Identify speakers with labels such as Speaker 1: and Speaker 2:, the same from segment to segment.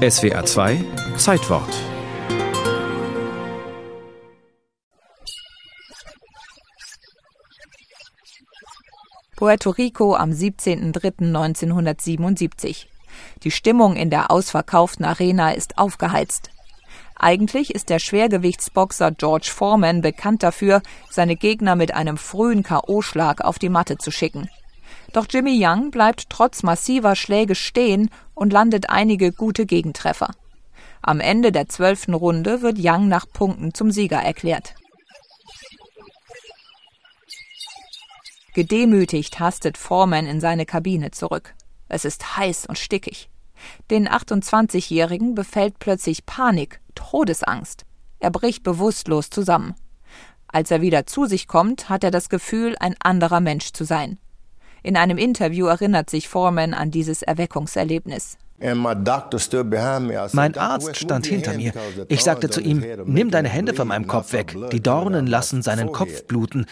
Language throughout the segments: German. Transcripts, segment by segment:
Speaker 1: SWA 2 Zeitwort
Speaker 2: Puerto Rico am 17.03.1977. Die Stimmung in der ausverkauften Arena ist aufgeheizt. Eigentlich ist der Schwergewichtsboxer George Foreman bekannt dafür, seine Gegner mit einem frühen K.O.-Schlag auf die Matte zu schicken. Doch Jimmy Young bleibt trotz massiver Schläge stehen und landet einige gute Gegentreffer. Am Ende der zwölften Runde wird Young nach Punkten zum Sieger erklärt. Gedemütigt hastet Foreman in seine Kabine zurück. Es ist heiß und stickig. Den 28-Jährigen befällt plötzlich Panik, Todesangst. Er bricht bewusstlos zusammen. Als er wieder zu sich kommt, hat er das Gefühl, ein anderer Mensch zu sein. In einem Interview erinnert sich Foreman an dieses Erweckungserlebnis.
Speaker 3: Mein Arzt stand hinter mir. Ich sagte zu ihm, nimm deine Hände von meinem Kopf weg. Die Dornen lassen seinen Kopf bluten.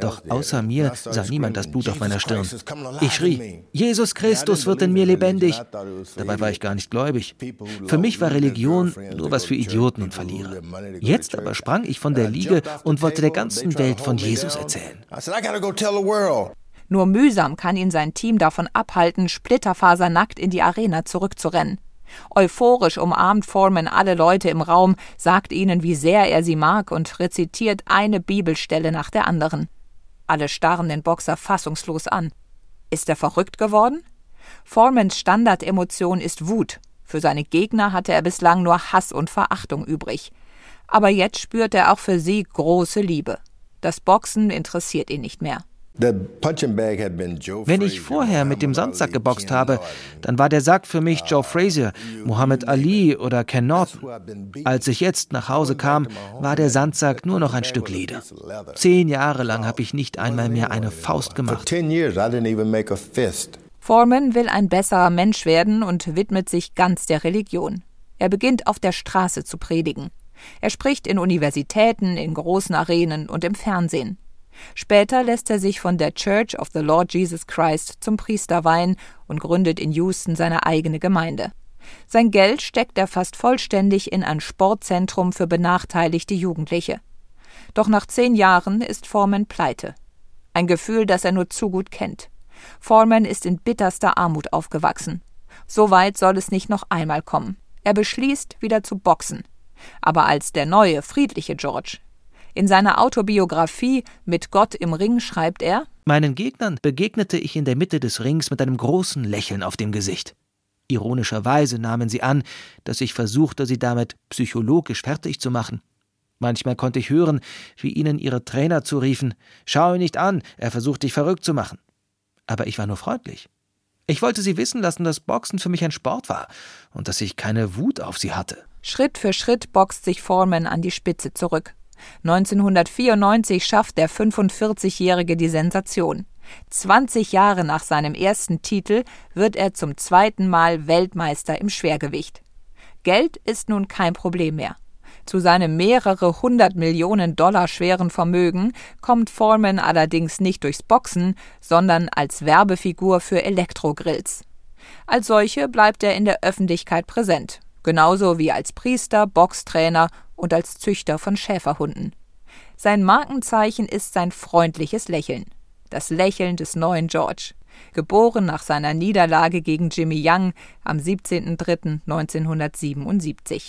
Speaker 3: Doch außer mir sah niemand das Blut auf meiner Stirn. Ich schrie, Jesus Christus wird in mir lebendig. Dabei war ich gar nicht gläubig. Für mich war Religion nur was für Idioten und Verlierer. Jetzt aber sprang ich von der Liege und wollte der ganzen Welt von Jesus erzählen.
Speaker 2: Nur mühsam kann ihn sein Team davon abhalten, splitterfasernackt in die Arena zurückzurennen. Euphorisch umarmt Foreman alle Leute im Raum, sagt ihnen, wie sehr er sie mag und rezitiert eine Bibelstelle nach der anderen. Alle starren den Boxer fassungslos an. Ist er verrückt geworden? Foremans Standardemotion ist Wut. Für seine Gegner hatte er bislang nur Hass und Verachtung übrig. Aber jetzt spürt er auch für sie große Liebe. Das Boxen interessiert ihn nicht mehr.
Speaker 3: Wenn ich vorher mit dem Sandsack geboxt habe, dann war der Sack für mich Joe Frazier, Muhammad Ali oder Ken Norton. Als ich jetzt nach Hause kam, war der Sandsack nur noch ein Stück Leder. Zehn Jahre lang habe ich nicht einmal mehr eine Faust gemacht.
Speaker 2: Foreman will ein besserer Mensch werden und widmet sich ganz der Religion. Er beginnt auf der Straße zu predigen. Er spricht in Universitäten, in großen Arenen und im Fernsehen. Später lässt er sich von der Church of the Lord Jesus Christ zum Priester weihen und gründet in Houston seine eigene Gemeinde. Sein Geld steckt er fast vollständig in ein Sportzentrum für benachteiligte Jugendliche. Doch nach zehn Jahren ist Foreman pleite. Ein Gefühl, das er nur zu gut kennt. Foreman ist in bitterster Armut aufgewachsen. So weit soll es nicht noch einmal kommen. Er beschließt, wieder zu boxen. Aber als der neue, friedliche George in seiner Autobiografie Mit Gott im Ring schreibt er
Speaker 3: Meinen Gegnern begegnete ich in der Mitte des Rings mit einem großen Lächeln auf dem Gesicht. Ironischerweise nahmen sie an, dass ich versuchte, sie damit psychologisch fertig zu machen. Manchmal konnte ich hören, wie ihnen ihre Trainer zuriefen Schau ihn nicht an, er versucht dich verrückt zu machen. Aber ich war nur freundlich. Ich wollte sie wissen lassen, dass Boxen für mich ein Sport war und dass ich keine Wut auf sie hatte.
Speaker 2: Schritt für Schritt boxt sich Foreman an die Spitze zurück. 1994 schafft der 45-Jährige die Sensation. 20 Jahre nach seinem ersten Titel wird er zum zweiten Mal Weltmeister im Schwergewicht. Geld ist nun kein Problem mehr. Zu seinem mehrere hundert Millionen Dollar schweren Vermögen kommt Foreman allerdings nicht durchs Boxen, sondern als Werbefigur für Elektrogrills. Als solche bleibt er in der Öffentlichkeit präsent, genauso wie als Priester, Boxtrainer und als Züchter von Schäferhunden. Sein Markenzeichen ist sein freundliches Lächeln. Das Lächeln des neuen George. Geboren nach seiner Niederlage gegen Jimmy Young am 17.03.1977.